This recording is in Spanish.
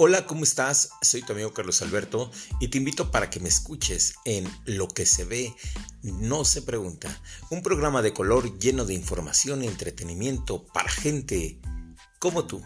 Hola, ¿cómo estás? Soy tu amigo Carlos Alberto y te invito para que me escuches en Lo que se ve, no se pregunta, un programa de color lleno de información y entretenimiento para gente como tú.